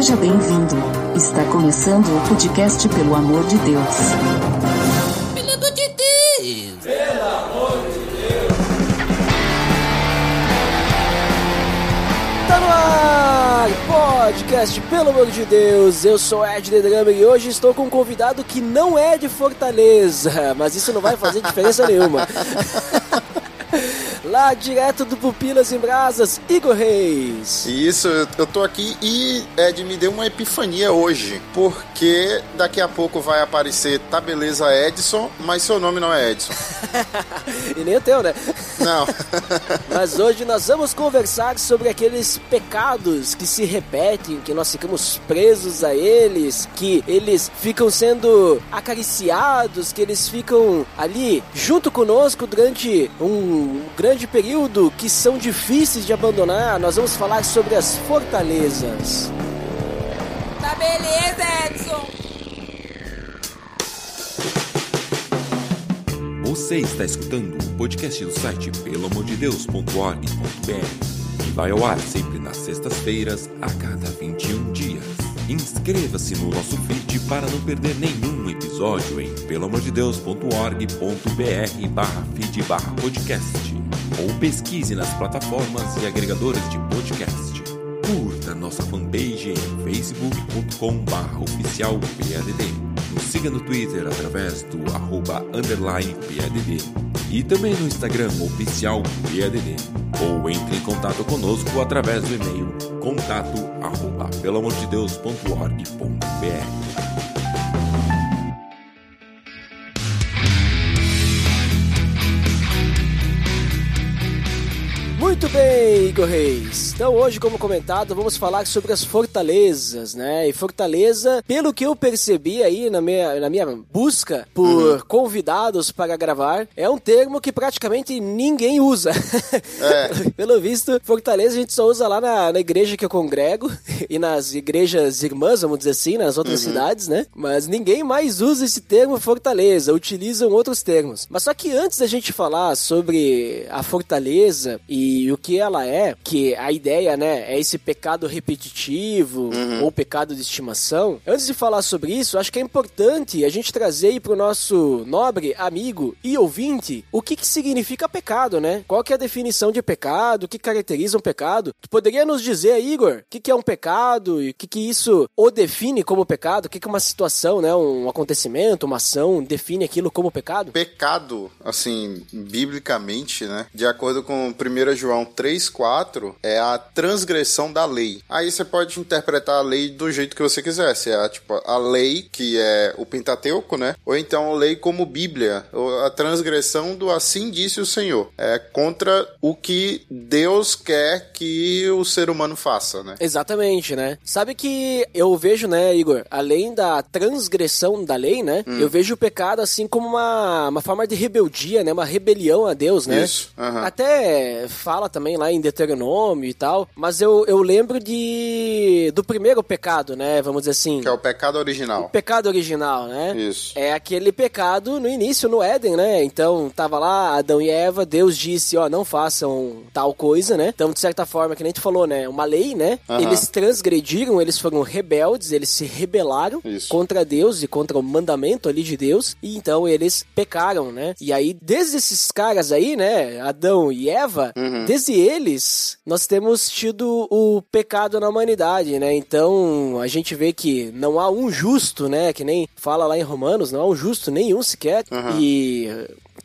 Seja bem-vindo. Está começando o podcast Pelo Amor de Deus. Pelo amor de Deus! Pelo amor de Deus! Tá no ar! Podcast Pelo Amor de Deus! Eu sou Ed The Drummer e hoje estou com um convidado que não é de Fortaleza, mas isso não vai fazer diferença nenhuma. Direto do Pupilas em Brasas, Igor Reis. Isso, eu tô aqui e Ed me deu uma epifania hoje, porque daqui a pouco vai aparecer Tá Beleza Edson, mas seu nome não é Edson. e nem o teu, né? Não. mas hoje nós vamos conversar sobre aqueles pecados que se repetem, que nós ficamos presos a eles, que eles ficam sendo acariciados, que eles ficam ali junto conosco durante um grande período que são difíceis de abandonar. Nós vamos falar sobre as fortalezas. Tá beleza, Edson. Você está escutando o podcast do site pelamordedeus.org.br que vai ao ar sempre nas sextas-feiras a cada 21 dias. Inscreva-se no nosso feed para não perder nenhum episódio em pelamordedeus.org.br barra feed barra podcast ou pesquise nas plataformas e agregadores de podcast. Curta nossa fanpage em facebook.com barra oficial PADD. Nos siga no Twitter através do arroba underline PADD e também no Instagram oficial PADD. Ou entre em contato conosco através do e-mail contato arroba pelamordedeus.org.br. Muito bem, Igor Reis. Então hoje, como comentado, vamos falar sobre as fortalezas, né? E fortaleza, pelo que eu percebi aí na minha, na minha busca por uhum. convidados para gravar, é um termo que praticamente ninguém usa. É. pelo visto, fortaleza a gente só usa lá na, na, igreja que eu congrego e nas igrejas irmãs, vamos dizer assim, nas outras uhum. cidades, né? Mas ninguém mais usa esse termo fortaleza, utilizam outros termos. Mas só que antes da gente falar sobre a fortaleza e e o que ela é, que a ideia, né, é esse pecado repetitivo uhum. ou pecado de estimação. Antes de falar sobre isso, acho que é importante a gente trazer aí pro nosso nobre amigo e ouvinte o que que significa pecado, né? Qual que é a definição de pecado, o que caracteriza um pecado? Tu poderia nos dizer, Igor, o que que é um pecado e o que que isso o define como pecado? O que que uma situação, né, um acontecimento, uma ação define aquilo como pecado? Pecado, assim, biblicamente, né, de acordo com 1 João 3,4 é a transgressão da lei. Aí você pode interpretar a lei do jeito que você quiser. Se é a, tipo, a lei, que é o Pentateuco, né? Ou então a lei como Bíblia. A transgressão do assim disse o Senhor. É contra o que Deus quer que o ser humano faça, né? Exatamente, né? Sabe que eu vejo, né, Igor, além da transgressão da lei, né? Hum. Eu vejo o pecado assim como uma, uma forma de rebeldia, né? Uma rebelião a Deus, né? Isso. Uhum. Até fala também lá em Deuteronômio e tal, mas eu, eu lembro de do primeiro pecado, né? Vamos dizer assim. Que é o pecado original. O pecado original, né? Isso. É aquele pecado no início, no Éden, né? Então, tava lá Adão e Eva, Deus disse, ó, não façam tal coisa, né? Então, de certa forma, que nem tu falou, né? Uma lei, né? Uhum. Eles transgrediram, eles foram rebeldes, eles se rebelaram Isso. contra Deus e contra o mandamento ali de Deus, e então eles pecaram, né? E aí, desde esses caras aí, né? Adão e Eva, uhum. Desde eles, nós temos tido o pecado na humanidade, né? Então, a gente vê que não há um justo, né? Que nem fala lá em Romanos, não há um justo nenhum sequer. Uhum. E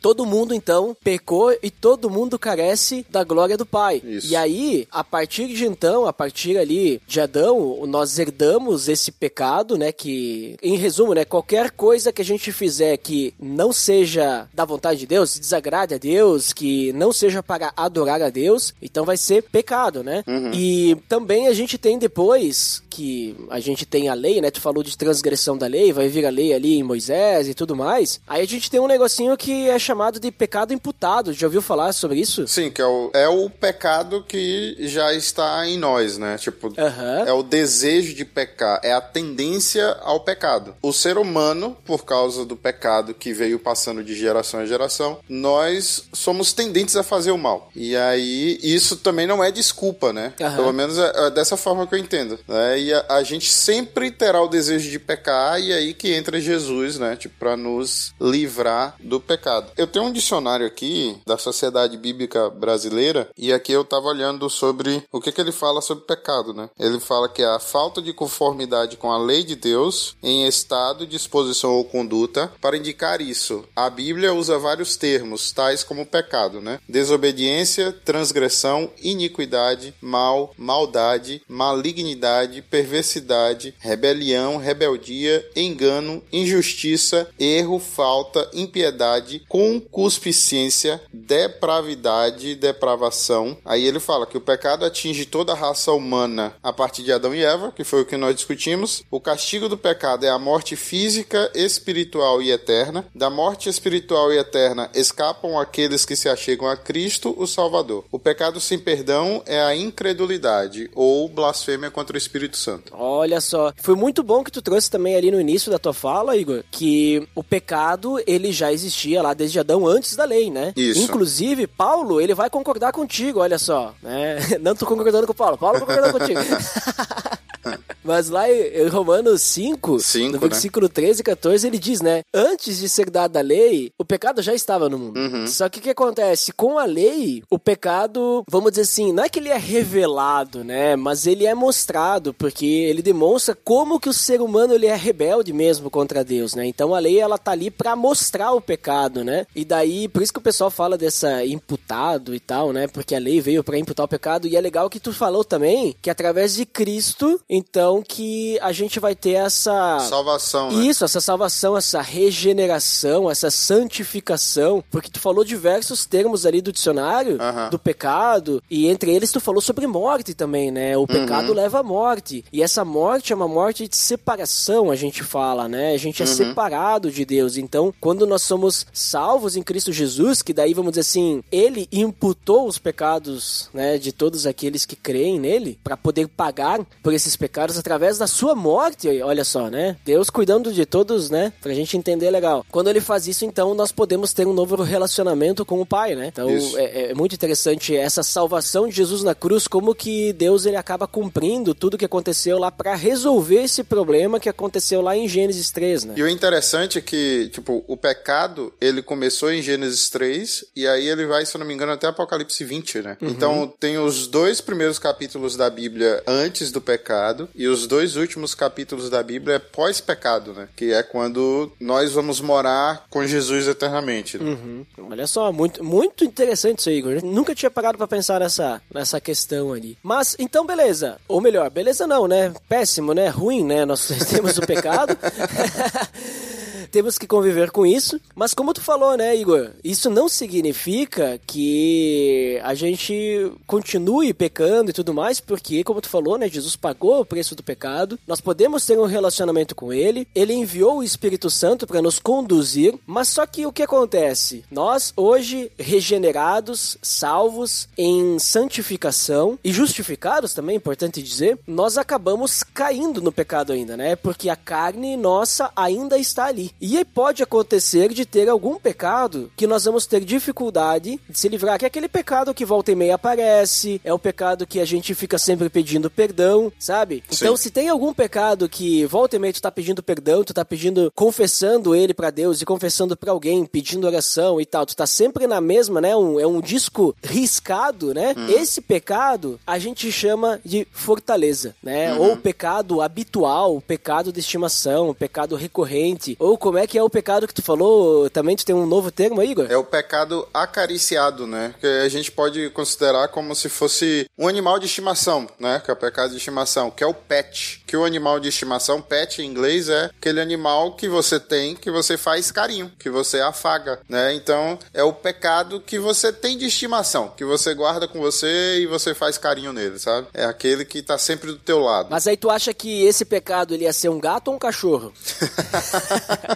todo mundo então pecou e todo mundo carece da glória do Pai. Isso. E aí, a partir de então, a partir ali de Adão, nós herdamos esse pecado, né? Que, em resumo, né? Qualquer coisa que a gente fizer que não seja da vontade de Deus, desagrade a Deus, que não seja para adorar a Deus, então vai ser pecado, né? Uhum. E também a gente tem depois que a gente tem a lei, né? Tu falou de transgressão da lei, vai vir a lei ali em Moisés e tudo mais. Aí a gente tem um negocinho que é chamado de pecado imputado. Já ouviu falar sobre isso? Sim, que é o, é o pecado que já está em nós, né? Tipo, Aham. é o desejo de pecar, é a tendência ao pecado. O ser humano, por causa do pecado que veio passando de geração em geração, nós somos tendentes a fazer o mal. E aí, isso também não é desculpa, né? Aham. Pelo menos é, é dessa forma que eu entendo. Né? E a, a gente sempre terá o desejo de pecar, e aí que entra Jesus, né? Tipo, pra nos livrar do pecado. Eu tenho um dicionário aqui da Sociedade Bíblica Brasileira, e aqui eu tava olhando sobre o que, que ele fala sobre pecado, né? Ele fala que a falta de conformidade com a lei de Deus em estado, disposição ou conduta. Para indicar isso, a Bíblia usa vários termos, tais como pecado, né? Desobediência, transgressão, iniquidade, mal, maldade, malignidade, perversidade, rebelião, rebeldia, engano, injustiça, erro, falta, impiedade, concupiscência, depravidade, depravação. Aí ele fala que o pecado atinge toda a raça humana a partir de Adão e Eva, que foi o que nós discutimos. O castigo do pecado é a morte física, espiritual e eterna. Da morte espiritual e eterna escapam aqueles que se achegam a Cristo, o Salvador. O pecado sem perdão é a incredulidade ou blasfêmia contra o Espírito Santo. Olha só, foi muito bom que tu trouxe também ali no início da tua fala, Igor, que o pecado ele já existia lá desde Adão antes da lei, né? Isso. Inclusive, Paulo, ele vai concordar contigo, olha só, né? Não tô concordando com o Paulo, Paulo concordando contigo. Mas lá em Romanos 5, Cinco, no né? versículo 13 e 14, ele diz, né? Antes de ser dada a lei, o pecado já estava no mundo. Uhum. Só que o que acontece? Com a lei, o pecado, vamos dizer assim, não é que ele é revelado, né? Mas ele é mostrado, porque ele demonstra como que o ser humano ele é rebelde mesmo contra Deus, né? Então a lei, ela tá ali pra mostrar o pecado, né? E daí, por isso que o pessoal fala dessa imputado e tal, né? Porque a lei veio pra imputar o pecado. E é legal que tu falou também que através de Cristo, então, que a gente vai ter essa... Salvação, né? Isso, essa salvação, essa regeneração, essa santificação, porque tu falou diversos termos ali do dicionário do pecado, e entre eles tu falou sobre morte também, né? O pecado leva à morte. E essa morte é uma morte de separação, a gente fala, né? A gente é separado de Deus. Então, quando nós somos salvos em Cristo Jesus, que daí vamos dizer assim, ele imputou os pecados, né, de todos aqueles que creem nele, para poder pagar por esses pecados através da sua morte, olha só, né? Deus cuidando de todos, né? Pra gente entender legal. Quando ele faz isso, então, nós podemos ter um novo relacionamento com o Pai, né? Então, é, é muito interessante essa salvação de Jesus na cruz, como que Deus ele acaba cumprindo tudo que aconteceu lá para resolver esse problema que aconteceu lá em Gênesis 3, né? E o interessante é que, tipo, o pecado, ele começou em Gênesis 3, e aí ele vai, se eu não me engano, até Apocalipse 20, né? Então, tem os dois primeiros capítulos da Bíblia antes do pecado, e os dois últimos capítulos da Bíblia é pós-pecado, né? Que é quando nós vamos morar com Jesus eternamente. né? Uhum. Olha só, muito, muito interessante isso aí, Igor. Eu nunca tinha parado pra pensar nessa, nessa questão ali. Mas, então, beleza. Ou melhor, beleza não, né? Péssimo, né? Ruim, né? Nós temos o pecado. temos que conviver com isso. Mas como tu falou, né, Igor? Isso não significa que a gente continue pecando e tudo mais, porque, como tu falou, né, Jesus pagou o preço do pecado. Nós podemos ter um relacionamento com ele. Ele enviou o Espírito Santo para nos conduzir. Mas só que o que acontece? Nós, hoje, regenerados, salvos, em santificação e justificados também, é importante dizer, nós acabamos caindo no pecado ainda, né? Porque a carne nossa ainda está ali. Aí pode acontecer de ter algum pecado que nós vamos ter dificuldade de se livrar, que é aquele pecado que volta e meia aparece, é o pecado que a gente fica sempre pedindo perdão, sabe? Então, se tem algum pecado que volta e meia tu tá pedindo perdão, tu tá pedindo, confessando ele pra Deus e confessando pra alguém, pedindo oração e tal, tu tá sempre na mesma, né? Um, é um disco riscado, né? Esse pecado a gente chama de fortaleza, né? Ou pecado habitual, pecado de estimação, pecado recorrente, ou como é que é o pecado que tu falou? Também tu tem um novo termo aí, Igor? É o pecado acariciado, né? Que a gente pode considerar como se fosse um animal de estimação, né? Que é o pecado de estimação, que é o pet. Que o animal de estimação, pet em inglês, é aquele animal que você tem, que você faz carinho, que você afaga, né? Então, é o pecado que você tem de estimação, que você guarda com você e você faz carinho nele, sabe? É aquele que tá sempre do teu lado. Mas aí tu acha que esse pecado ele ia ser um gato ou um cachorro?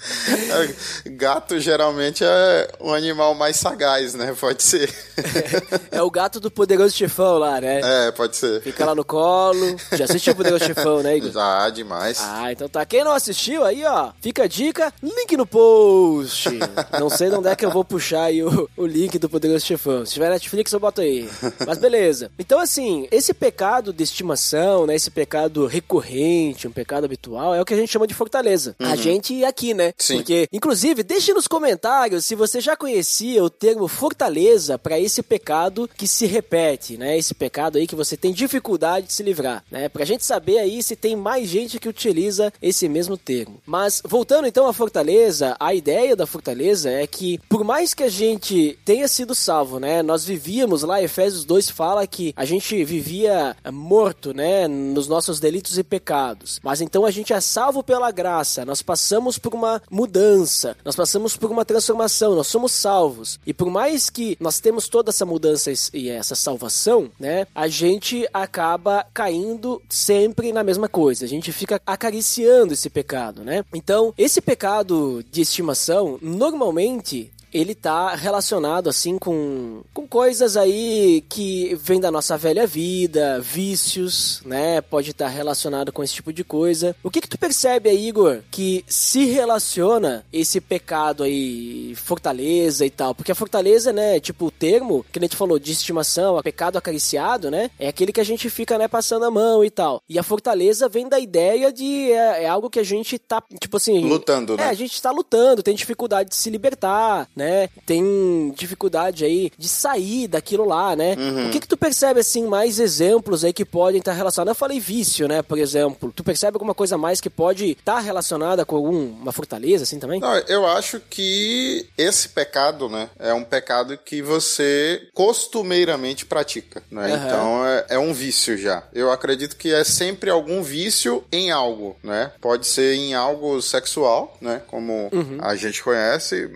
Gato geralmente é um animal mais sagaz, né? Pode ser. É o gato do poderoso chefão lá, né? É, pode ser. Fica lá no colo. Já assistiu o poderoso chefão, né, Igor? Já, demais. Ah, então tá. Quem não assistiu aí, ó, fica a dica, link no post. Não sei de onde é que eu vou puxar aí o, o link do Poderoso Chefão. Se tiver Netflix, eu boto aí. Mas beleza. Então, assim, esse pecado de estimação, né, esse pecado recorrente, um pecado habitual, é o que a gente chama de fortaleza. A gente aqui, né? Sim. Porque, inclusive, deixe nos comentários se você já conhecia o termo fortaleza para esse pecado que se repete, né? Esse pecado aí que você tem dificuldade de se livrar, né? Pra gente saber aí se tem mais gente que utiliza esse mesmo termo. Mas voltando então à fortaleza, a ideia da fortaleza é que por mais que a gente tenha sido salvo, né? Nós vivíamos lá, Efésios 2 fala que a gente vivia eh, morto, né? Nos nossos delitos e pecados. Mas então a gente é salvo pela graça, nós passamos por uma mudança, nós passamos por uma transformação, nós somos salvos. E por mais que nós temos toda essa mudança e essa salvação, né? A gente acaba caindo sempre na mesma coisa. A gente fica acariciando esse pecado, né? Então, esse pecado de estimação, normalmente ele tá relacionado assim com, com coisas aí que vêm da nossa velha vida, vícios, né? Pode estar relacionado com esse tipo de coisa. O que que tu percebe aí, Igor, que se relaciona esse pecado aí, fortaleza e tal? Porque a fortaleza, né, tipo o termo que a gente falou de estimação, a pecado acariciado, né? É aquele que a gente fica, né, passando a mão e tal. E a fortaleza vem da ideia de é, é algo que a gente tá, tipo assim, Lutando, né? É, a gente tá lutando, tem dificuldade de se libertar, né? Tem dificuldade aí de sair daquilo lá, né? Uhum. O que que tu percebe, assim, mais exemplos aí que podem estar relacionados? Eu falei vício, né, por exemplo. Tu percebe alguma coisa mais que pode estar relacionada com alguma fortaleza, assim, também? Não, eu acho que esse pecado, né, é um pecado que você costumeiramente pratica, né? Aham. Então é, é um vício já. Eu acredito que é sempre algum vício em algo, né? Pode ser em algo sexual, né? Como a gente conhece,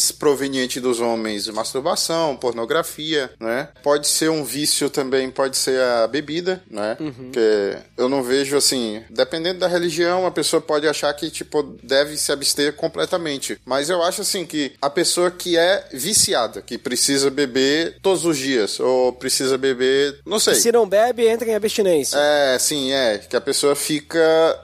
mais proveniente dos homens, masturbação, pornografia, né? Pode ser um vício também, pode ser a bebida, né? Porque eu não vejo assim, dependendo da religião, a pessoa pode achar que tipo deve se abster completamente, mas eu acho assim que a pessoa que é viciada, que precisa beber todos os dias ou precisa beber, não sei. Se não bebe, entra em abstinência. É, sim, é. Que a pessoa fica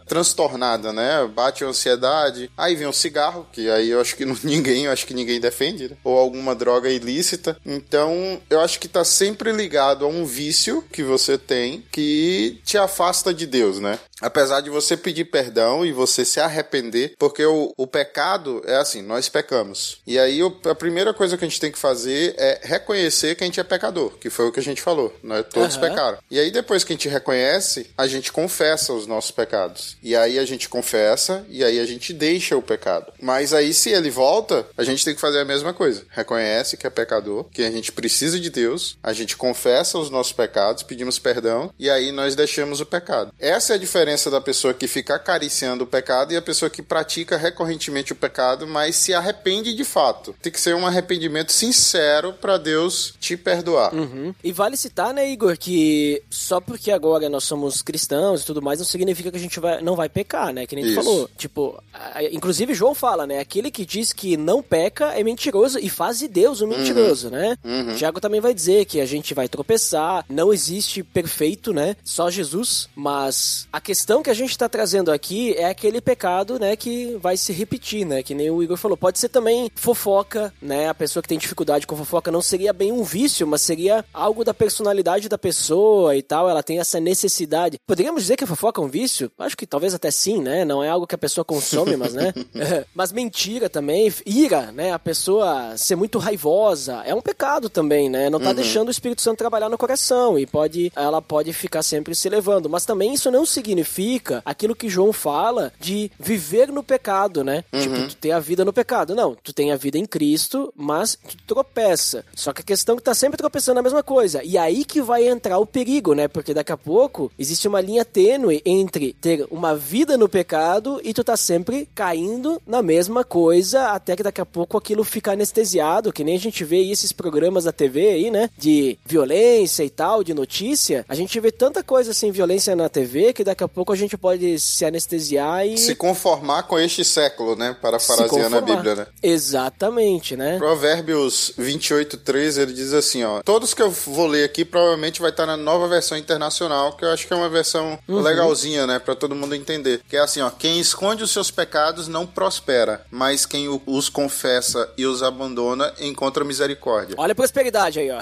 transtornada, né? Bate a ansiedade. Aí vem o cigarro, que aí eu acho que ninguém, eu acho que ninguém defende, né? Ou alguma droga ilícita. Então, eu acho que tá sempre ligado a um vício que você tem que te afasta de Deus, né? Apesar de você pedir perdão e você se arrepender, porque o, o pecado é assim, nós pecamos. E aí o- a primeira coisa que a gente tem que fazer é reconhecer que a gente é pecador, que foi o que a gente falou, né? Todos Aham. pecaram. E aí depois que a gente reconhece, a gente confessa os nossos pecados. E aí a gente confessa e aí a gente deixa o pecado. Mas aí se ele volta, a gente tem que fazer a mesma coisa. Reconhece que é pecador, que a gente precisa de Deus, a gente confessa os nossos pecados, pedimos perdão e aí nós deixamos o pecado. Essa é a diferença da pessoa que fica acariciando o pecado e a pessoa que pratica recorrentemente o pecado, mas se arrepende de fato. Tem que ser um arrependimento sincero para Deus te perdoar. Uhum. E vale citar, né, Igor, que só porque agora nós somos cristãos e tudo mais, não significa que a gente vai, não vai pecar, né? Que nem tu falou. Tipo, inclusive João fala, né? Aquele que diz que não peca é mentiroso e faz de Deus um mentiroso, né? Tiago também vai dizer que a gente vai tropeçar, não existe perfeito, né? Só Jesus. Mas a questão que a gente tá trazendo aqui é aquele pecado, né, que vai se repetir, né? Que nem o Igor falou. Pode ser também fofoca, né? A pessoa que tem dificuldade com fofoca não seria bem um vício, mas seria algo da personalidade da pessoa e tal. Ela tem essa necessidade. Poderíamos dizer que a fofoca é um vício? Acho que talvez até sim, né? Não é algo que a pessoa consome, mas, né? mas mentira também, ira, né? A pessoa ser muito raivosa é um pecado também, né? Não tá deixando o Espírito Santo trabalhar no coração e pode, ela pode ficar sempre se levando. Mas também isso não significa aquilo que João fala de viver no pecado, né? Tipo, tu ter a vida no pecado. Não, tu tem a vida em Cristo, mas tu tropeça. Só que a questão é que tá sempre tropeçando na mesma coisa. E aí que vai entrar o perigo, né? Porque daqui a pouco existe uma linha tênue entre ter uma vida no pecado e tu tá sempre caindo na mesma coisa, até que daqui a pouco aquilo fica anestesiado, que nem a gente vê esses programas da TV aí, né? De violência e tal, de notícia. A gente vê tanta coisa assim, violência na TV, que daqui a pouco a gente pode se anestesiar e. Se conformar com este século, né? Parafraseando a Bíblia, né? Exatamente, né? Provérbios 28, 13, ele diz assim, ó. Todos que eu vou ler aqui provavelmente vai estar na nova versão internacional, que eu acho que é uma versão uhum. legalzinha, né? Pra todo mundo entender. Que é assim, ó. Quem esconde os seus pecados não prospera, mas quem os confessa e os abandona encontra misericórdia. Olha a prosperidade aí, ó.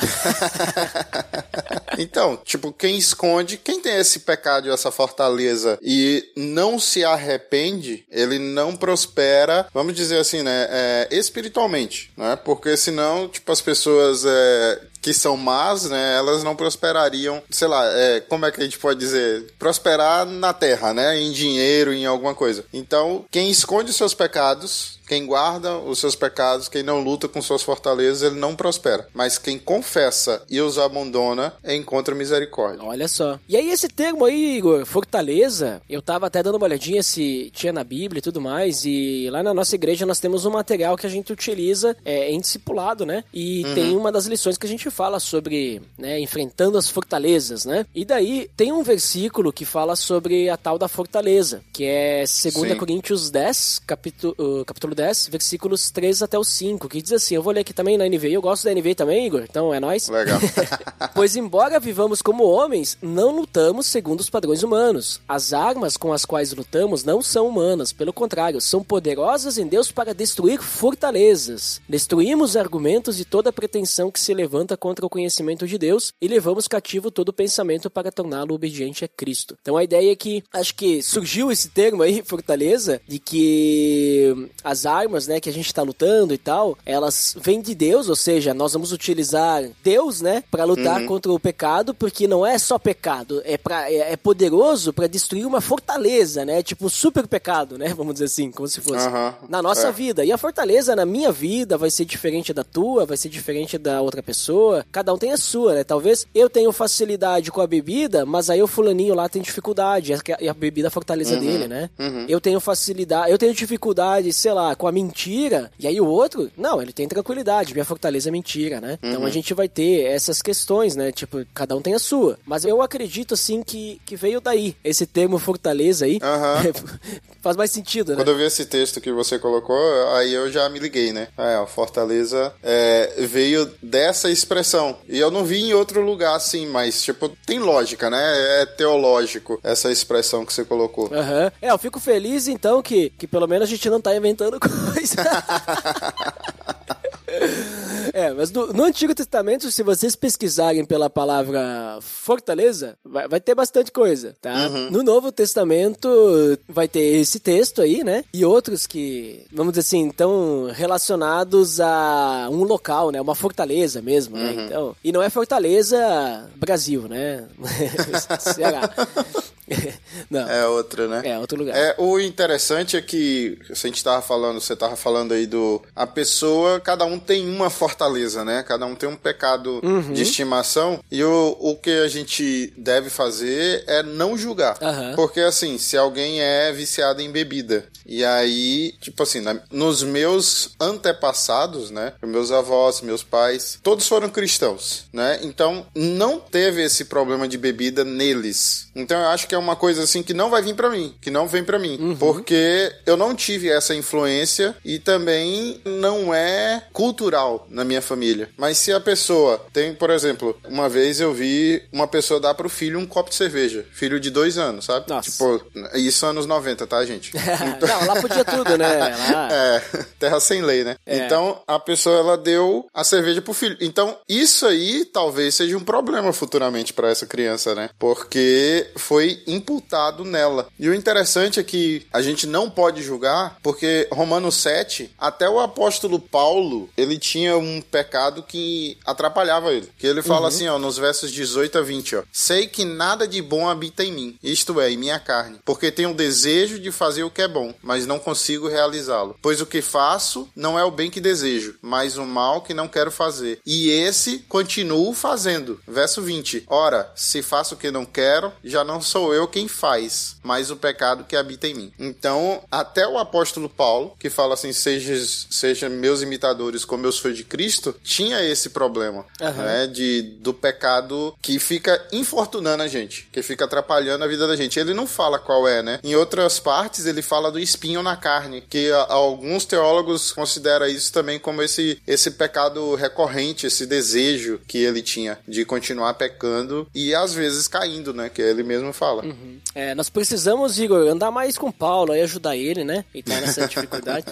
então, tipo, quem esconde, quem tem esse pecado essa fortaleza e não se arrepende, ele não prospera, vamos dizer assim, né? É, espiritualmente, né? Porque senão, tipo, as pessoas é, que são más, né, elas não prosperariam, sei lá, é, como é que a gente pode dizer? Prosperar na terra, né, em dinheiro, em alguma coisa. Então, quem esconde seus pecados quem guarda os seus pecados, quem não luta com suas fortalezas, ele não prospera. Mas quem confessa e os abandona, encontra misericórdia. Olha só. E aí, esse termo aí, Igor, fortaleza, eu tava até dando uma olhadinha se tinha na Bíblia e tudo mais. E lá na nossa igreja nós temos um material que a gente utiliza é, em discipulado, né? E uhum. tem uma das lições que a gente fala sobre, né, enfrentando as fortalezas, né? E daí tem um versículo que fala sobre a tal da fortaleza, que é 2 Sim. Coríntios 10, capítulo, uh, capítulo capítulo 10, versículos 3 até o 5, que diz assim: Eu vou ler aqui também na NVI, eu gosto da NVI também, Igor, então é nós. Legal. pois, embora vivamos como homens, não lutamos segundo os padrões humanos. As armas com as quais lutamos não são humanas, pelo contrário, são poderosas em Deus para destruir fortalezas. Destruímos argumentos e toda pretensão que se levanta contra o conhecimento de Deus e levamos cativo todo pensamento para torná-lo obediente a Cristo. Então a ideia é que acho que surgiu esse termo aí, fortaleza, de que as armas, né, que a gente está lutando e tal, elas vêm de Deus, ou seja, nós vamos utilizar Deus, né, para lutar uhum. contra o pecado, porque não é só pecado, é, pra, é, é poderoso para destruir uma fortaleza, né, tipo um super pecado, né, vamos dizer assim, como se fosse, uhum. na nossa é. vida. E a fortaleza na minha vida vai ser diferente da tua, vai ser diferente da outra pessoa, cada um tem a sua, né, talvez eu tenha facilidade com a bebida, mas aí o fulaninho lá tem dificuldade, e a bebida é a fortaleza uhum. dele, né. Uhum. Eu tenho facilidade, eu tenho dificuldade, sei lá, com a mentira, e aí o outro, não, ele tem tranquilidade, minha fortaleza é mentira, né? Uhum. Então a gente vai ter essas questões, né? Tipo, cada um tem a sua. Mas eu acredito, assim, que, que veio daí, esse termo fortaleza aí. Uhum. Faz mais sentido, né? Quando eu vi esse texto que você colocou, aí eu já me liguei, né? É, a Fortaleza é, veio dessa expressão. E eu não vi em outro lugar assim, mas, tipo, tem lógica, né? É teológico essa expressão que você colocou. Uhum. É, eu fico feliz então que, que pelo menos a gente não tá inventando coisa. É, mas no, no, Antigo Testamento, se vocês pesquisarem pela palavra fortaleza, vai, vai ter bastante coisa, tá? Uhum. No Novo Testamento vai ter esse texto aí, né? E outros que, vamos dizer assim, estão relacionados a um local, né? Uma fortaleza mesmo, né? uhum. né? Então, e não é fortaleza Brasil, né? Ceará. Não. É outro, né? É outro lugar. É, o interessante é que a gente estava falando, você estava falando aí do a pessoa, cada um tem uma fortaleza, né? Cada um tem um pecado uhum. de estimação e o, o que a gente deve fazer é não julgar. Uhum. Porque assim, se alguém é viciado em bebida e aí, tipo assim, na, nos meus antepassados, né? Meus avós, meus pais, todos foram cristãos, né? Então não teve esse problema de bebida neles. Então eu acho que é uma coisa assim que não vai vir para mim, que não vem para mim, uhum. porque eu não tive essa influência e também não é cultural na minha família. Mas se a pessoa tem, por exemplo, uma vez eu vi uma pessoa dar pro filho um copo de cerveja, filho de dois anos, sabe? Nossa. Tipo, isso anos 90, tá, gente? Então... não, lá podia tudo, né? Lá... É, terra sem lei, né? É. Então a pessoa ela deu a cerveja pro filho. Então isso aí talvez seja um problema futuramente para essa criança, né? Porque foi imputado nela. E o interessante é que a gente não pode julgar, porque Romanos 7, até o apóstolo Paulo, ele tinha um pecado que atrapalhava ele. Que ele fala uhum. assim, ó, nos versos 18 a 20, ó: "Sei que nada de bom habita em mim, isto é, em minha carne, porque tenho o desejo de fazer o que é bom, mas não consigo realizá-lo. Pois o que faço não é o bem que desejo, mas o mal que não quero fazer. E esse continuo fazendo." Verso 20: "Ora, se faço o que não quero, já não sou eu quem faz faz, mas o pecado que habita em mim. Então, até o apóstolo Paulo, que fala assim: seja, seja meus imitadores como eu sou de Cristo, tinha esse problema, Aham. né? De, do pecado que fica infortunando a gente, que fica atrapalhando a vida da gente. Ele não fala qual é, né? Em outras partes, ele fala do espinho na carne, que a- alguns teólogos consideram isso também como esse, esse pecado recorrente, esse desejo que ele tinha de continuar pecando e às vezes caindo, né? Que ele mesmo fala. É, nós precisamos, Igor, andar mais com Paulo aí, ajudar ele, né? E tá nessa dificuldade.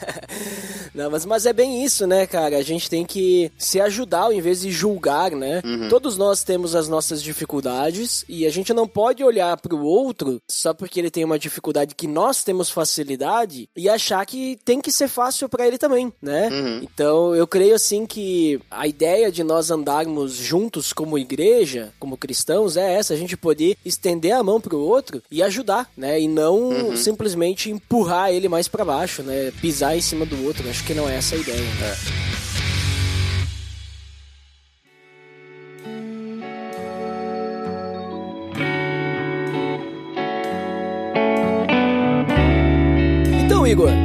Não, mas, mas é bem isso, né, cara? A gente tem que se ajudar ao invés de julgar, né? Todos nós temos as nossas dificuldades e a gente não pode olhar pro outro só porque ele tem uma dificuldade que nós temos facilidade e achar que tem que ser fácil pra ele também, né? Então, eu creio assim que a ideia de nós andarmos juntos como igreja, como cristãos, é essa, a gente poder estender a mão pro outro e ajudar, né? E não simplesmente empurrar ele mais pra baixo, né? Pisar em cima do outro. Acho que não é essa a ideia. né? Então,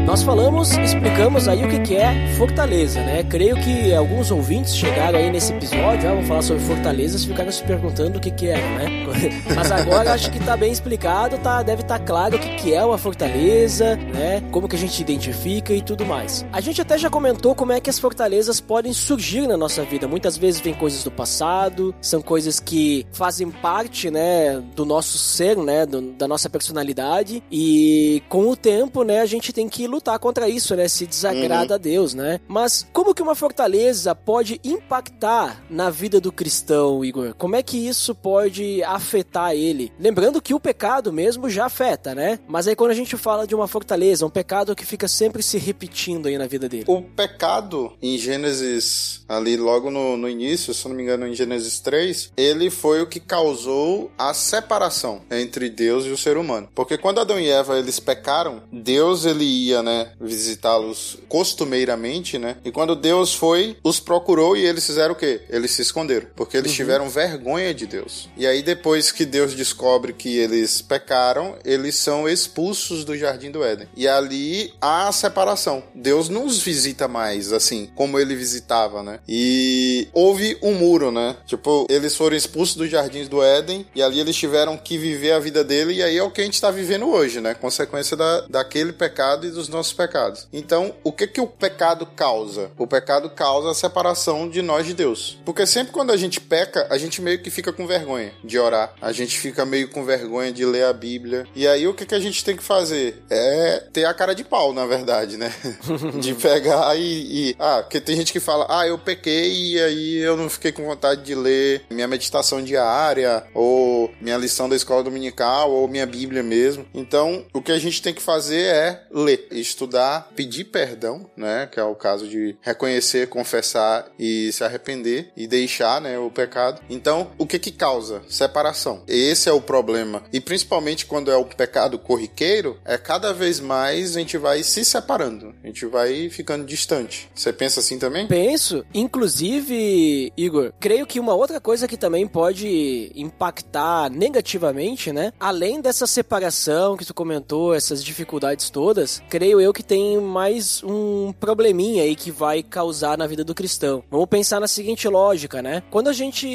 nós falamos, explicamos aí o que é Fortaleza, né? Creio que alguns ouvintes chegaram aí nesse episódio, ah, vamos falar sobre Fortalezas, ficaram se perguntando o que era, né? Mas agora acho que tá bem explicado, tá, deve estar claro o que que é uma fortaleza, né? Como que a gente identifica e tudo mais. A gente até já comentou como é que as fortalezas podem surgir na nossa vida. Muitas vezes vem coisas do passado, são coisas que fazem parte, né, do nosso ser, né, do- da nossa personalidade e com o tempo, né, a gente tem que lutar contra isso, né, se desagrada a Deus, né? Mas como que uma fortaleza pode impactar na vida do cristão, Igor? Como é que isso pode afetar ele? Lembrando que o pecado mesmo já afeta, né? Mas aí quando a gente fala de uma fortaleza, um pecado que fica sempre se repetindo aí na vida dele. O pecado, em Gênesis, ali logo no, no início, se não me engano, em Gênesis 3, ele foi o que causou a separação entre Deus e o ser humano. Porque quando Adão e Eva eles pecaram, Deus ele ia, né, visitá-los costumeiramente, né? E quando Deus foi, os procurou e eles fizeram o quê? Eles se esconderam, porque eles tiveram vergonha de Deus. E aí depois que Deus descobre que eles pecaram, eles são expulsos do jardim do Éden. E ali há a separação. Deus não os visita mais assim como ele visitava, né? E houve um muro, né? Tipo, eles foram expulsos dos jardins do Éden e ali eles tiveram que viver a vida dele e aí é o que a gente tá vivendo hoje, né? Consequência da, daquele pecado e dos nossos pecados. Então, o que que o pecado causa? O pecado causa a separação de nós de Deus. Porque sempre quando a gente peca, a gente meio que fica com vergonha de orar. A gente fica meio com vergonha de ler a Bíblia. E aí o que que a gente tem que fazer? É ter a cara de pau, na verdade, né? de pegar e, e ah, porque tem gente que fala: "Ah, eu pequei e aí eu não fiquei com vontade de ler minha meditação diária ou minha lição da escola dominical ou minha Bíblia mesmo". Então, o que a gente tem que fazer é ler, estudar, pedir perdão, né, que é o caso de reconhecer, confessar e se arrepender e deixar, né, o pecado. Então, o que que causa separação? Esse é o problema. E principalmente quando é o pecado corriqueiro, é cada vez mais a gente vai se separando, a gente vai ficando distante. Você pensa assim também? Penso, inclusive, Igor, creio que uma outra coisa que também pode impactar negativamente, né? Além dessa separação que tu comentou, essas dificuldades todas, creio eu que tem mais um probleminha aí que vai causar na vida do cristão. Vamos pensar na seguinte lógica, né? Quando a gente,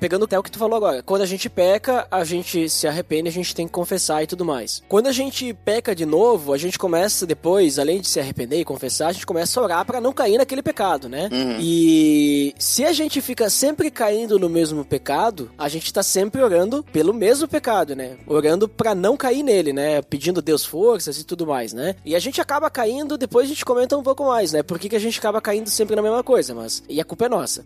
pegando até o que tu falou agora, quando a gente peca, a gente se arrepende, a gente tem que confessar e tudo mais. Quando a gente peca de novo, a gente começa depois, além de se arrepender e confessar, a gente começa a orar para não cair naquele pecado, né? E se a gente fica sempre caindo no mesmo pecado, a gente tá sempre orando pelo mesmo pecado, né? Orando para não cair nele, né? Pedindo Deus forças e tudo mais, né? E a gente acaba caindo, depois a gente comenta um pouco mais, né? Por que, que a gente acaba caindo sempre na mesma coisa, mas... E a culpa é nossa.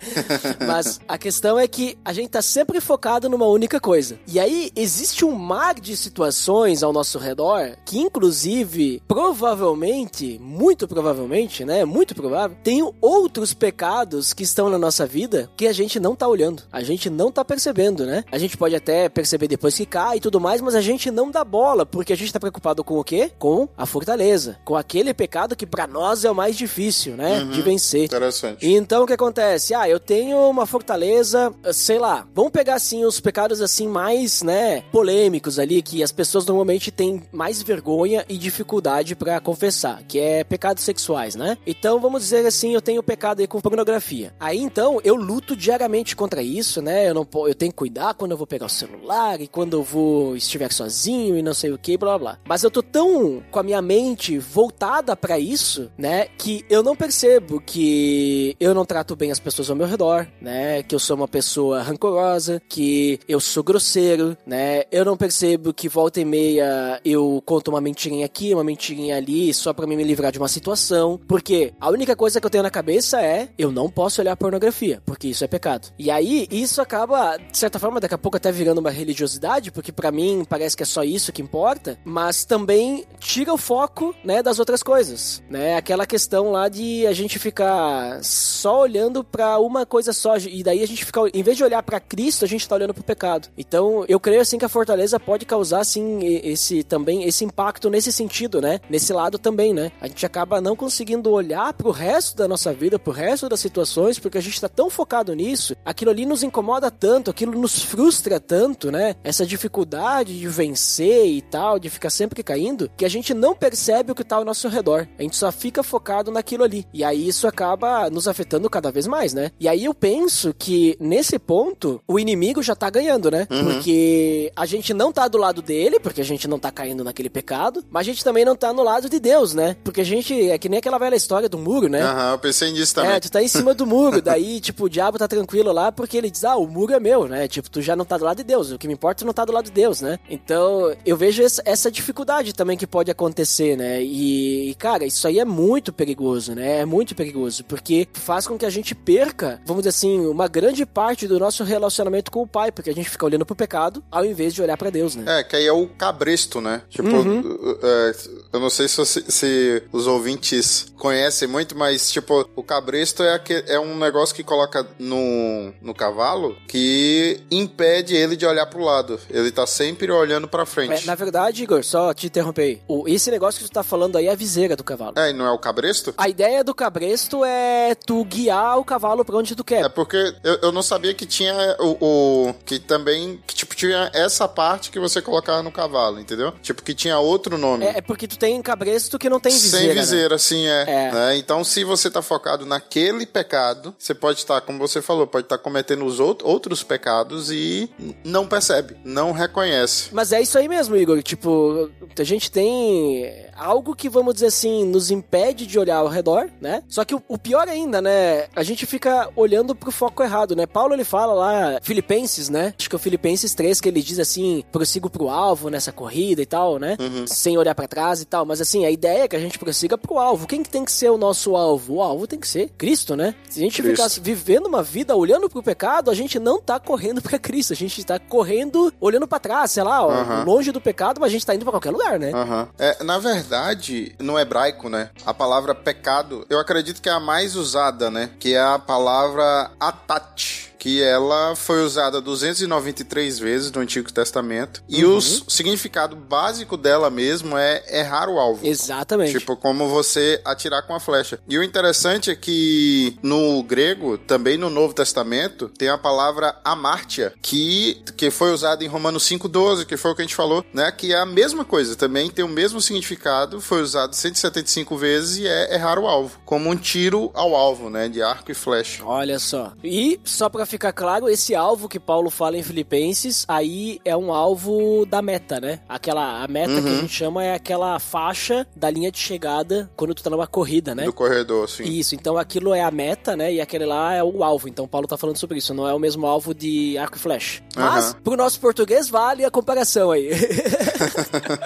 mas a questão é que a gente tá sempre focado numa única coisa. E aí existe um mar de situações ao nosso redor que, inclusive, provavelmente, muito provavelmente, né? Muito provável, tem outros pecados que estão na nossa vida que a gente não tá olhando. A gente não tá percebendo, né? A gente pode até perceber depois que cai e tudo mais, mas a gente não dá bola, porque a gente tá preocupado com o quê? Com a fortaleza, com aquele pecado que para nós é o mais difícil, né, de vencer. Interessante. Então o que acontece? Ah, eu tenho uma fortaleza, sei lá, vamos pegar assim os pecados assim mais, né, polêmicos ali que as pessoas normalmente têm mais vergonha e dificuldade para confessar, que é pecados sexuais, né? Então vamos dizer assim, eu tenho pecado aí com pornografia. Aí então eu luto diariamente contra isso, né? Eu não eu tenho que cuidar quando eu vou pegar o celular e quando eu vou estiver sozinho e não sei o que, blá blá blá. Mas eu tô tão com a minha mente voltada pra isso, né, que eu não percebo que eu não trato bem as pessoas ao meu redor, né, que eu sou uma pessoa rancorosa, que eu sou grosseiro, né? Eu não percebo que volta e meia eu conto uma mentirinha aqui, uma mentirinha ali, só mim me livrar de uma situação, porque a única coisa que eu tenho na cabeça é eu não posso olhar pornografia, porque isso é pecado. E aí isso acaba, de certa forma, daqui a pouco até virando uma religiosidade, porque pra mim parece que é só isso que importa, mas também tira o foco, né, das outras coisas, né? Aquela questão lá de a gente ficar só olhando pra uma coisa só e daí a gente fica, em vez de olhar pra Cristo, a gente tá olhando pro pecado. Então, eu creio assim que a fortaleza pode causar assim esse também esse impacto nesse sentido, né? Nesse lado também, né? A gente acaba não conseguindo olhar pro resto da nossa vida, pro resto das situações, porque a gente tá tão focado nisso, aquilo ali nos incomoda tanto, aquilo nos frustra tanto, né? Essa dificuldade de vencer e tal, de ficar sempre caindo, que a gente não percebe o que tá ao nosso redor. A gente só fica focado naquilo ali. E aí isso acaba nos afetando cada vez mais, né? E aí eu penso que nesse ponto o inimigo já tá ganhando, né? Porque a gente não tá do lado dele, porque a gente não tá caindo naquele pecado, mas a gente também não tá no lado de Deus, né? Porque a gente é que nem aquela velha história do muro, né? Aham, eu pensei nisso também. É, tu tá em cima do muro, daí, tipo, o diabo tá tranquilo lá porque ele diz, ah, o muro é meu, né? Tipo, tu já não tá do lado de Deus, o que me importa é não tá do lado de Deus, né? Então, eu vejo essa dificuldade também que pode acontecer, né? E, e, cara, isso aí é muito perigoso, né? É muito perigoso, porque faz com que a gente perca, vamos dizer assim, uma grande parte do nosso relacionamento com o pai, porque a gente fica olhando pro pecado ao invés de olhar pra Deus, né? É, que aí é o cabresto, né? Tipo, Uhum. uh, é, eu não sei se, se os ouvintes conhecem muito, mas, tipo, o cabresto é, aque- é um negócio que coloca no, no cavalo que impede ele de olhar pro lado. Ele tá sempre olhando pra É, frente. na verdade, Igor, só te interromper aí. O, esse negócio que tu tá falando aí é a viseira do cavalo. É, e não é o cabresto? A ideia do cabresto é tu guiar o cavalo pra onde tu quer. É porque eu, eu não sabia que tinha o, o- que também que tipo tinha essa parte que você colocava no cavalo, entendeu? Tipo que tinha outro nome. É, é porque tu tem cabresto que não tem viseira. Sem né? viseira, sim, é. É. né? Então, se você tá focado naquele pecado, você pode estar, como você falou, pode estar cometendo os out- outros pecados e não percebe, não reconhece. Mas é isso aí mesmo, Igor. Tipo, a gente tem algo que, vamos dizer assim, nos impede de olhar ao redor, né? Só que o, o pior ainda, né? A gente fica olhando pro foco errado, né? Paulo, ele fala lá, Filipenses, né? Acho que é o Filipenses 3, que ele diz assim, prossigo pro alvo nessa corrida e tal, né? Sem olhar pra trás e tal. Mas assim, a ideia é que a gente prossiga pro alvo. Quem que tem que ser o nosso alvo? O alvo tem que ser Cristo, né? Se a gente Cristo. ficar vivendo uma vida olhando pro pecado, a gente não tá correndo pra Cristo. A gente tá correndo olhando pra trás, sei lá, ó, Aham. longe do pecado, mas a gente tá indo pra qualquer lugar, né? Aham. É, na verdade, no hebraico, né? A palavra pecado, eu acredito que é a mais usada, né? Que é a palavra atat. Que ela foi usada 293 vezes no Antigo Testamento. E Uhum. o significado básico dela mesmo é errar o alvo. Exatamente. Tipo, como você atirar com a flecha. E o interessante é que no grego, também no Novo Testamento, tem a palavra amártia, que, que foi usada em Romanos 5,12, que foi o que a gente falou, né? Que é a mesma coisa, também tem o mesmo significado, foi usado 175 vezes e é errar o alvo. Como um tiro ao alvo, né? De arco e flecha. Olha só. E, só pra ficar claro, esse alvo que Paulo fala em Filipenses, aí é um alvo da meta, né? Aquela, a meta que a gente chama é aquela faixa da linha de chegada quando tu tá numa corrida, né? Do corredor, assim. Isso, então aquilo é a meta, né? E aquele lá é o alvo. Então Paulo tá falando sobre isso, não é o mesmo alvo de arco e flecha. Mas, Aham. pro nosso português, vale a comparação aí.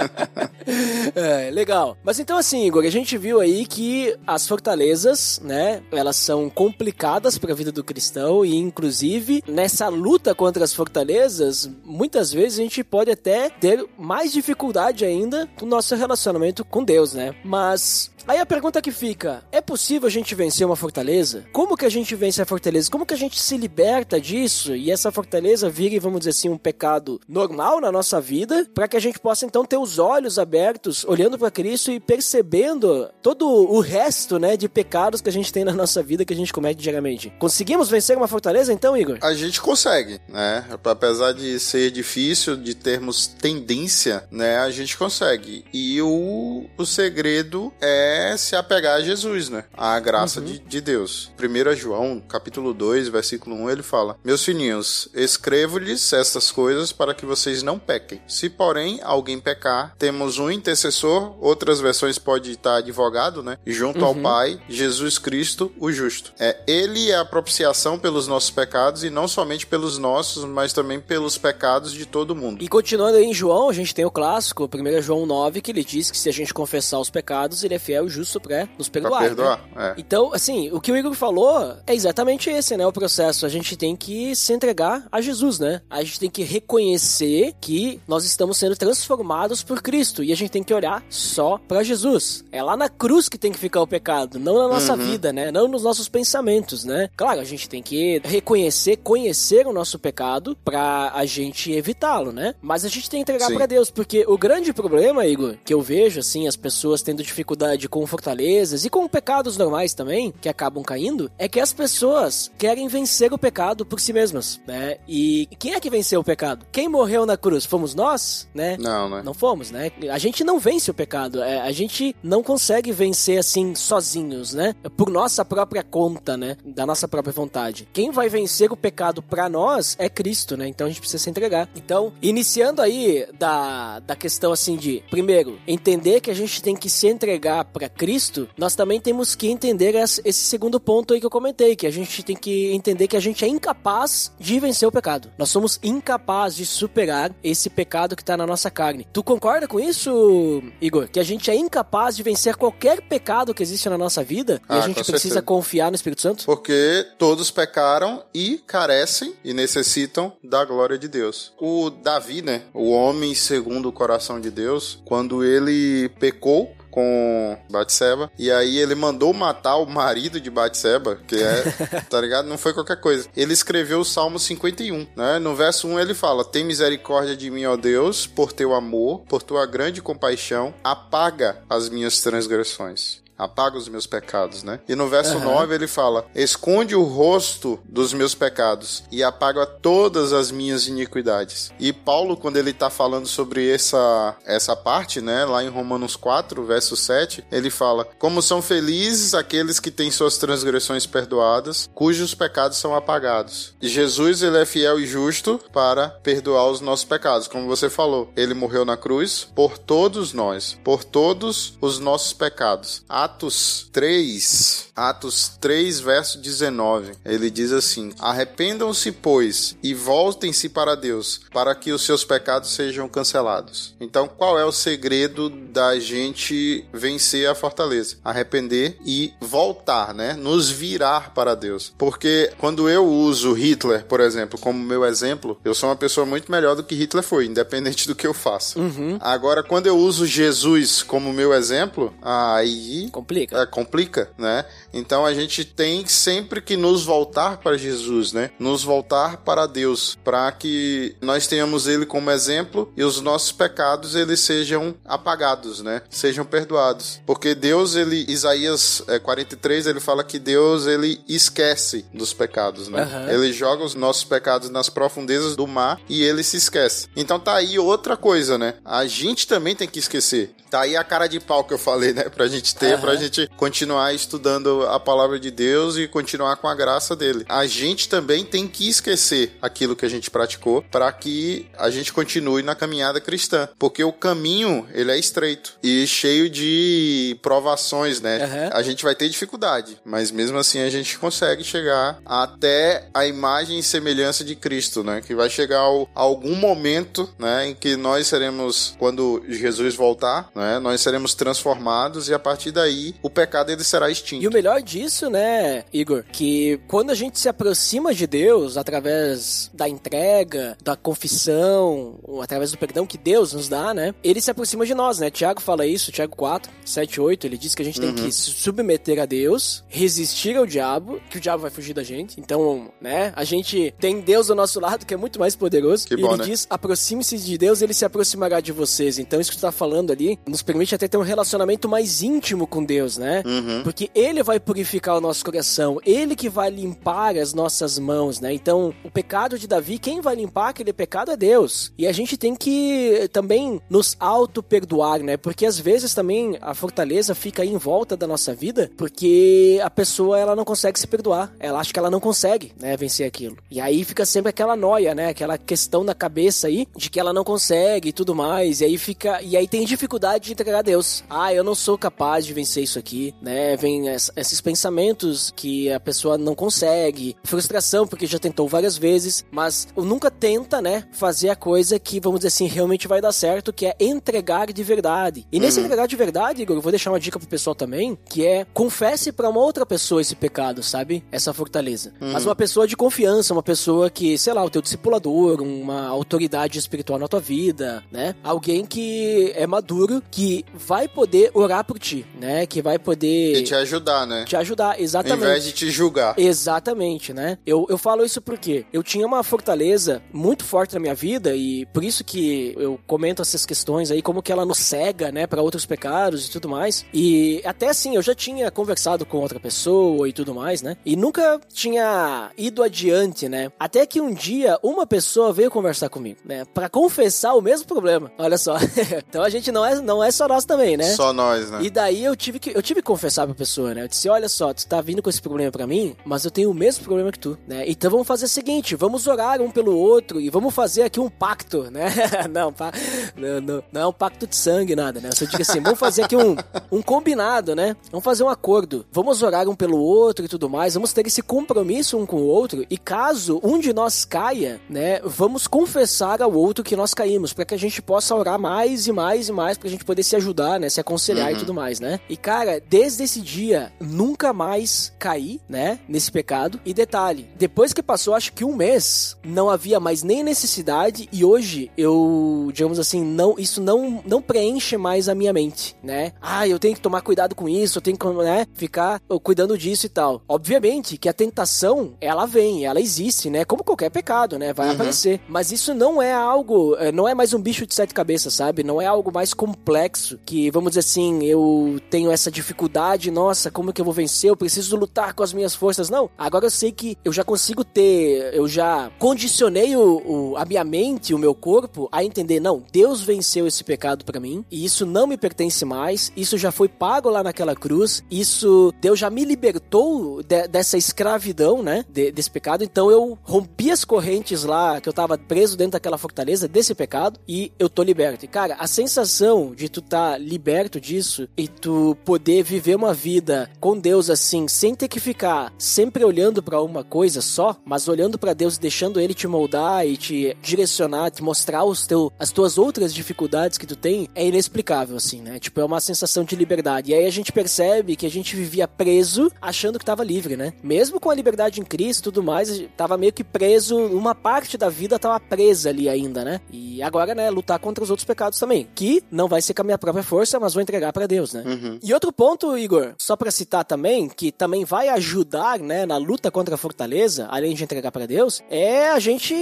legal. Mas então assim, Igor, a gente viu aí que as fortalezas, né? Elas são complicadas para a vida do cristão e, inclusive, nessa luta contra as fortalezas, muitas vezes a gente pode até ter mais dificuldade ainda no nosso relacionamento com Deus, né? Mas Aí a pergunta que fica: é possível a gente vencer uma fortaleza? Como que a gente vence a fortaleza? Como que a gente se liberta disso e essa fortaleza vire, vamos dizer assim, um pecado normal na nossa vida, para que a gente possa então ter os olhos abertos, olhando para Cristo e percebendo todo o resto, né, de pecados que a gente tem na nossa vida que a gente comete diariamente. Conseguimos vencer uma fortaleza então, Igor? A gente consegue, né? Apesar de ser difícil, de termos tendência, né, a gente consegue. E o, o segredo é se apegar a Jesus, né? A graça de, de Deus. 1 João, capítulo 2, versículo 1, ele fala: Meus filhinhos, escrevo-lhes estas coisas para que vocês não pequem. Se, porém, alguém pecar, temos um intercessor, outras versões pode estar advogado, né? Junto ao Pai, Jesus Cristo, o justo. É, ele é a propiciação pelos nossos pecados e não somente pelos nossos, mas também pelos pecados de todo mundo. E continuando aí em João, a gente tem o clássico, 1 João 9, que ele diz que se a gente confessar os pecados, ele é fiel e justo pra nos perdoar. Pra perdoar, né? é. Então, assim, o que o Igor falou é exatamente esse, né? O processo. A gente tem que se entregar a Jesus, né? A gente tem que reconhecer que nós estamos sendo transformados por Cristo e a gente tem que olhar só pra Jesus. É lá na cruz que tem que ficar o pecado, não na nossa vida, né? Não nos nossos pensamentos, né? Claro, a gente tem que reconhecer, conhecer o nosso pecado pra a gente evitá-lo, né? Mas a gente tem que entregar pra Deus, porque o grande problema, Igor, que eu vejo, assim, as pessoas tendo dificuldade com fortalezas e com pecados normais também, que acabam caindo, é que as pessoas querem vencer o pecado por si mesmas, né? E quem é que venceu o pecado? Quem morreu na cruz? Fomos nós, né? Não, né? Não fomos, né? A gente não vence o pecado. é, a gente não consegue vencer assim sozinhos, né? Por nossa própria conta, né? Da nossa própria vontade. Quem vai vencer o pecado pra nós é Cristo, né? Então a gente precisa se entregar. Então, iniciando aí da, da questão assim de, primeiro, entender que a gente tem que se entregar pra Cristo, nós também temos que entender esse segundo ponto aí que eu comentei, que a gente tem que entender que a gente é incapaz de vencer o pecado. Nós somos incapazes de superar esse pecado que tá na nossa carne. Tu concorda com isso, Igor? Que a gente é incapaz de vencer qualquer pecado que existe na nossa vida e Ah, a gente com precisa certeza. confiar no Espírito Santo? Porque todos pecaram e carecem e necessitam da glória de Deus. O Davi, né? O homem segundo o coração de Deus, quando ele pecou com Batseba, e aí ele mandou matar o marido de Batseba, que é, tá ligado? Não foi qualquer coisa. Ele escreveu o Salmo 51, né? No verso 1 ele fala: Tem misericórdia de mim, ó Deus, por teu amor, por tua grande compaixão, apaga as minhas transgressões. Apaga os meus pecados, né? E no verso 9 ele fala: Esconde o rosto dos meus pecados e apaga todas as minhas iniquidades. E Paulo, quando ele tá falando sobre essa, essa parte, né? Lá em Romanos 4, verso 7, ele fala: Como são felizes aqueles que têm suas transgressões perdoadas, cujos pecados são apagados. E Jesus, ele é fiel e justo para perdoar os nossos pecados. Como você falou, ele morreu na cruz por todos nós, por todos os nossos pecados. Atos 3, Atos 3, verso 19. Ele diz assim: Arrependam-se, pois, e voltem-se para Deus, para que os seus pecados sejam cancelados. Então, qual é o segredo da gente vencer a fortaleza? Arrepender e voltar, né? Nos virar para Deus. Porque quando eu uso Hitler, por exemplo, como meu exemplo, eu sou uma pessoa muito melhor do que Hitler foi, independente do que eu faça. Agora, quando eu uso Jesus como meu exemplo, aí Complica. é, complica, né? Então a gente tem sempre que nos voltar para Jesus, né? Nos voltar para Deus, para que nós tenhamos Ele como exemplo e os nossos pecados eles sejam apagados, né? Sejam perdoados, porque Deus ele Isaías é, 43 ele fala que Deus ele esquece dos pecados, né? Aham. Ele joga os nossos pecados nas profundezas do mar e ele se esquece. Então tá aí outra coisa, né? A gente também tem que esquecer. Tá aí a cara de pau que eu falei, né? Pra gente ter, Aham. pra gente continuar estudando a palavra de Deus e continuar com a graça dele. A gente também tem que esquecer aquilo que a gente praticou para que a gente continue na caminhada cristã, porque o caminho ele é estreito e cheio de provações, né? Aham. A gente vai ter dificuldade, mas mesmo assim a gente consegue chegar até a imagem e semelhança de Cristo, né? Que vai chegar ao- algum momento, né, em que nós seremos quando Jesus voltar, né? Nós seremos transformados e a partir daí aí o pecado ele será extinto. E o melhor disso, né, Igor, que quando a gente se aproxima de Deus através da entrega, da confissão, através do perdão que Deus nos dá, né, ele se aproxima de nós, né? Tiago fala isso, Tiago 4, 7, 8, ele diz que a gente tem que se submeter a Deus, resistir ao diabo, que o diabo vai fugir da gente. Então, né, a gente tem Deus do nosso lado, que é muito mais poderoso. Que e bom, ele né? diz: aproxime-se de Deus, ele se aproximará de vocês. Então, isso que tu tá falando ali nos permite até ter um relacionamento mais íntimo com Deus, né? Porque ele vai purificar o nosso coração, ele que vai limpar as nossas mãos, né? Então, o pecado de Davi, quem vai limpar aquele pecado é Deus. E a gente tem que também nos auto-perdoar, né? Porque às vezes também a fortaleza fica aí em volta da nossa vida, porque a pessoa ela não consegue se perdoar. Ela acha que ela não consegue, né, vencer aquilo. E aí fica sempre aquela noia, né? Aquela questão na cabeça aí de que ela não consegue e tudo mais. E aí fica. E aí tem dificuldade de entregar a Deus. Ah, eu não sou capaz de vencer isso aqui, né? Vem es- esses pensamentos que a pessoa não consegue, frustração porque já tentou várias vezes, mas nunca tenta, né, fazer a coisa que, vamos dizer assim, realmente vai dar certo, que é entregar de verdade. E nesse entregar de verdade, Igor, eu vou deixar uma dica pro pessoal também, que é confesse pra uma outra pessoa esse pecado, sabe? Essa fortaleza. Mas uma pessoa de confiança, uma pessoa que, sei lá, o teu discipulador, uma autoridade espiritual na tua vida, né? Alguém que é maduro, que vai poder orar por ti, né? Que vai poder E te ajudar, né? te ajudar, Ao exatamente. invés de te julgar. Exatamente, né? Eu, eu falo isso porque eu tinha uma fortaleza muito forte na minha vida e por isso que eu comento essas questões aí, como que ela nos cega, né, para outros pecados e tudo mais. E até assim, eu já tinha conversado com outra pessoa e tudo mais, né? E nunca tinha ido adiante, né? Até que um dia uma pessoa veio conversar comigo, né, para confessar o mesmo problema. Olha só. então a gente não é não é só nós também, né? Só nós, né? E daí eu tive que eu tive que confessar pra pessoa, né? Eu disse: "Olha só, tu tá vindo com esse problema pra mim, mas eu tenho o mesmo problema que tu, né? Então vamos fazer o seguinte, vamos orar um pelo outro e vamos fazer aqui um pacto, né? não, pa... não, não, não é um pacto de sangue nada, né? Eu só digo assim, vamos fazer aqui um, um combinado, né? Vamos fazer um acordo. Vamos orar um pelo outro e tudo mais. Vamos ter esse compromisso um com o outro e caso um de nós caia, né, vamos confessar ao outro que nós caímos, para que a gente possa orar mais e mais e mais pra gente poder se ajudar, né, se aconselhar e tudo mais, né? E cara, desde esse dia nunca mais caí, né, nesse pecado. E detalhe, depois que passou acho que um mês, não havia mais nem necessidade e hoje eu, digamos assim, não isso não não preenche mais a minha mente, né? Ah, eu tenho que tomar cuidado com isso, eu tenho que, né, ficar oh, cuidando disso e tal. Obviamente que a tentação, ela vem, ela existe, né? Como qualquer pecado, né? Vai aparecer. Mas isso não é algo, eh, não é mais um bicho de sete cabeças, sabe? Não é algo mais complexo que, vamos dizer assim, eu tenho essa dificuldade, nossa, como que eu vou vencer? Eu preciso lutar com as minhas forças. Não, agora eu sei que eu já consigo ter, eu já condicionei o, o- a minha mente, o meu corpo a entender, não, Deus venceu esse pecado pra mim e isso não me pertence mais, isso já foi pago lá naquela cruz, isso, Deus já me libertou de- dessa escravidão, né, de- desse pecado, então eu rompi as correntes lá, que eu tava preso dentro daquela fortaleza desse pecado e eu tô liberto. E cara, a sensação de tu tá liberto disso e tu poder viver uma vida com Deus assim, sem ter que ficar sempre olhando pra uma coisa só, mas olhando pra Deus e deixando ele te moldar e te direcionar, te mostrar os teu, as tuas outras dificuldades que tu tem, é inexplicável assim, né? Tipo, é uma sensação de liberdade. E aí a gente percebe que a gente vivia preso achando que tava livre, né? Mesmo com a liberdade em Cristo e tudo mais, tava meio que preso, uma parte da vida tava presa ali ainda, né? E agora, né, lutar contra os outros pecados também, que não vai ser com a minha própria força, mas vou entregar pra Deus, né? E outro ponto, Igor, só pra citar também, que também vai ajudar, né, na luta contra a fortaleza, além de entregar pra Deus, é a gente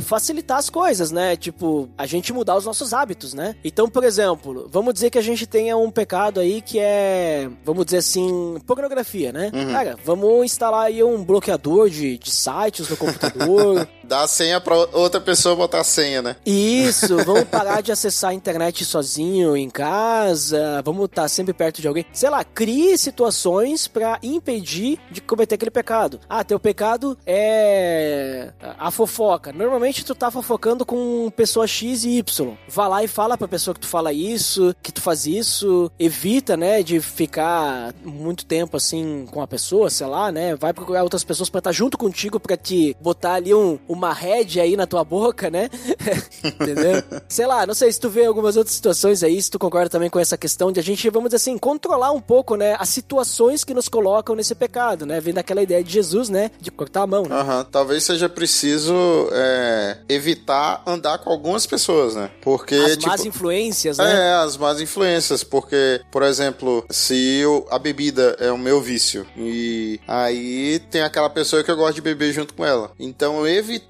facilitar as coisas, né? Tipo, a gente mudar os nossos hábitos, né? Então, por exemplo, vamos dizer que a gente tenha um pecado aí que é, vamos dizer assim, pornografia, né? Cara, vamos instalar aí um bloqueador de, de sites no computador. Dá a senha pra outra pessoa botar a senha, né? Isso, vamos parar de acessar a internet sozinho em casa, vamos estar sempre perto de alguém. Sei lá, crie situações pra impedir de cometer aquele pecado. Ah, teu pecado é a fofoca. Normalmente tu tá fofocando com pessoa X e Y. Vá lá e fala pra pessoa que tu fala isso, que tu faz isso, evita, né, de ficar muito tempo assim com a pessoa, sei lá, né? Vai procurar outras pessoas pra estar junto contigo pra te botar ali um, uma uma rédea aí na tua boca, né? Entendeu? Sei lá, não sei se tu vê algumas outras situações aí, se tu concorda também com essa questão de a gente, vamos dizer assim, controlar um pouco, né, as situações que nos colocam nesse pecado, né? Vem daquela ideia de Jesus, né? De cortar a mão. Né? Aham, talvez seja preciso é, evitar andar com algumas pessoas, né? Porque, As tipo, más influências, né? É, as más influências, porque, por exemplo, se eu, a bebida é o meu vício e aí tem aquela pessoa que eu gosto de beber junto com ela. Então, evitar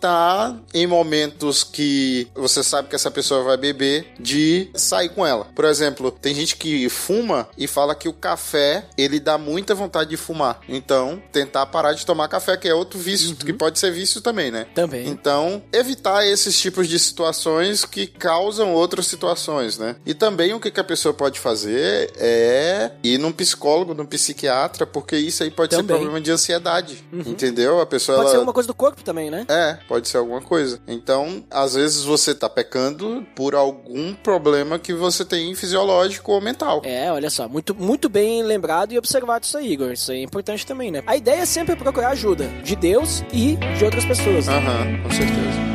em momentos que você sabe que essa pessoa vai beber de sair com ela. Por exemplo, tem gente que fuma e fala que o café ele dá muita vontade de fumar. Então, tentar parar de tomar café, que é outro vício, que pode ser vício também, né? Também. Então, evitar esses tipos de situações que causam outras situações, né? E também o que, que a pessoa pode fazer é ir num psicólogo, num psiquiatra, porque isso aí pode ser Também. problema de ansiedade, entendeu? A pessoa Pode ela... ser alguma coisa do corpo também, né? É, pode ser alguma coisa. Então, às vezes você tá pecando por algum problema que você tem fisiológico ou mental. É, olha só, muito, muito bem lembrado e observado isso aí, Igor. Isso aí é importante também, né? A ideia é sempre procurar ajuda de Deus e de outras pessoas. né? Aham, com certeza.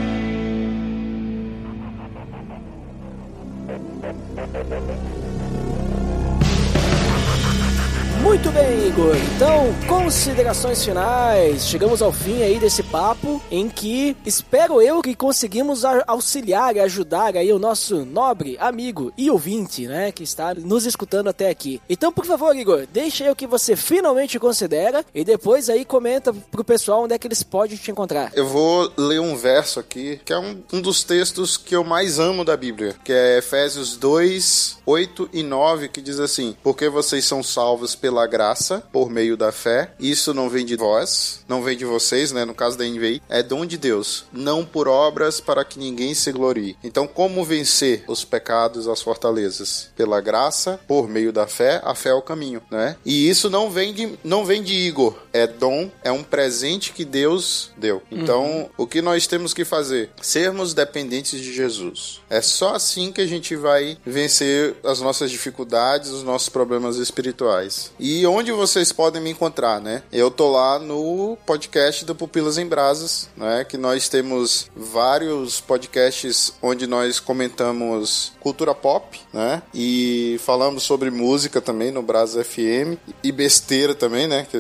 Bem, Igor. Então, considerações finais. Chegamos ao fim aí desse papo em que espero eu que conseguimos auxiliar e ajudar aí o nosso nobre amigo e ouvinte, né, que está nos escutando até aqui. Então, por favor, Igor, deixa aí o que você finalmente considera e depois aí comenta pro pessoal onde é que eles podem te encontrar. Eu vou ler um verso aqui, que é um, um dos textos que eu mais amo da Bíblia, que é Efésios 2, 8 e 9, que diz assim: Porque vocês são salvos pela graça, por meio da fé. Isso não vem de vós, não vem de vocês, né? No caso da NVI, é dom de Deus, não por obras para que ninguém se glorie. Então, como vencer os pecados, as fortalezas? Pela graça, por meio da fé, a fé é o caminho, né? E isso não vem de, não vem de Igor, é dom, é um presente que Deus deu. Então, o que nós temos que fazer? Sermos dependentes de Jesus. É só assim que a gente vai vencer as nossas dificuldades, os nossos problemas espirituais. E onde vocês podem me encontrar, né? Eu tô lá no podcast do Pupilas em Brasas, né? Que nós temos vários podcasts onde nós comentamos cultura pop, né? E falamos sobre música também no Brasas FM e besteira também, né?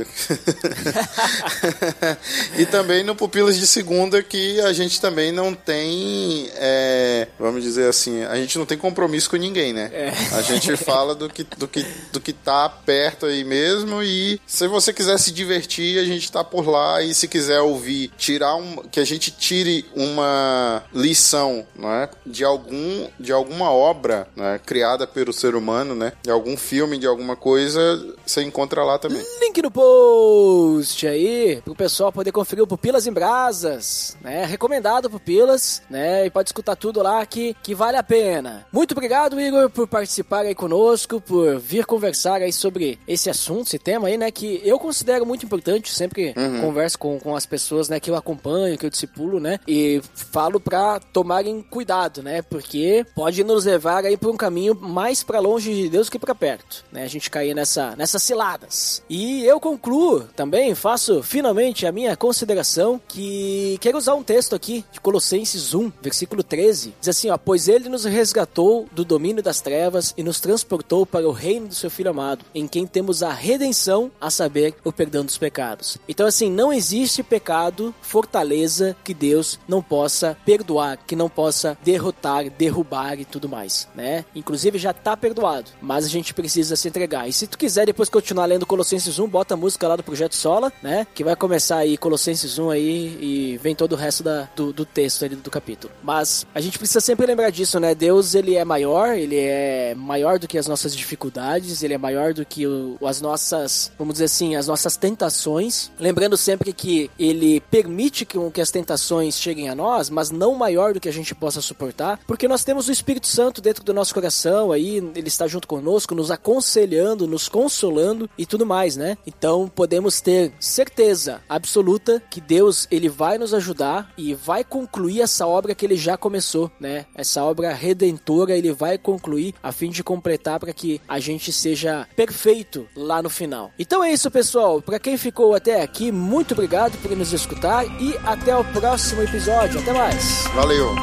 E também no Pupilas de Segunda que a gente também não tem, é, vamos dizer assim, a gente não tem compromisso com ninguém, né? A gente fala do que, do, que, do que tá perto aí mesmo e se você quiser se divertir, a gente tá por lá e se quiser ouvir, tirar um, que a gente tire uma lição, né? De algum, de alguma obra, né? Criada pelo ser humano, né? De algum filme, de alguma coisa, você encontra lá também. Link no post aí, pro pessoal poder conferir o Pupilas em Brasas, né? Recomendado Pupilas, né? E pode escutar tudo lá que, que vale a pena. Muito obrigado, Igor, por participar aí conosco, por vir conversar aí sobre esse assunto, esse tema aí, né? Que eu considero muito importante, sempre que converso com, com as pessoas, né? Que eu acompanho, que eu discipulo, né? E falo pra tomarem cuidado, né? Porque pode nos levar aí por um caminho mais pra longe de Deus que pra perto, né? A gente cair nessa, nessas ciladas. E eu concluo também, faço finalmente a minha consideração que quero usar um texto aqui de Colossenses 1, versículo 13. Diz assim, ó, pois ele nos resgatou do domínio das trevas e nos transportou para o reino do seu filho amado, em quem temos a redenção, a saber, o perdão dos pecados. Então assim, não existe pecado, fortaleza que Deus não possa perdoar, que não possa derrotar, derrubar e tudo mais, né? Inclusive já tá perdoado, mas a gente precisa se entregar. E se tu quiser depois continuar lendo Colossenses 1, bota a música lá do Projeto Sola, né? Que vai começar aí Colossenses 1 aí e vem todo o resto da, do, do texto ali do capítulo. Mas a gente precisa sempre lembrar disso, né? Deus, ele é maior, ele é maior do que as nossas dificuldades, ele é maior do que o, as nossas, vamos dizer assim, as nossas tentações. Lembrando sempre que ele permite que, as tentações cheguem a nós, mas não maior do que a gente possa suportar, porque nós temos o Espírito Santo dentro do nosso coração, aí ele está junto conosco, nos aconselhando, nos consolando e tudo mais, né? Então podemos ter certeza absoluta que Deus ele vai nos ajudar e vai concluir essa obra que ele já começou, né? Essa obra redentora ele vai concluir a fim de completar para que a gente seja perfeito lá lá no final. Então é isso, pessoal. Para quem ficou até aqui, muito obrigado por nos escutar e até o próximo episódio. Até mais. Valeu.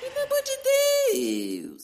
Pelo amor de Deus.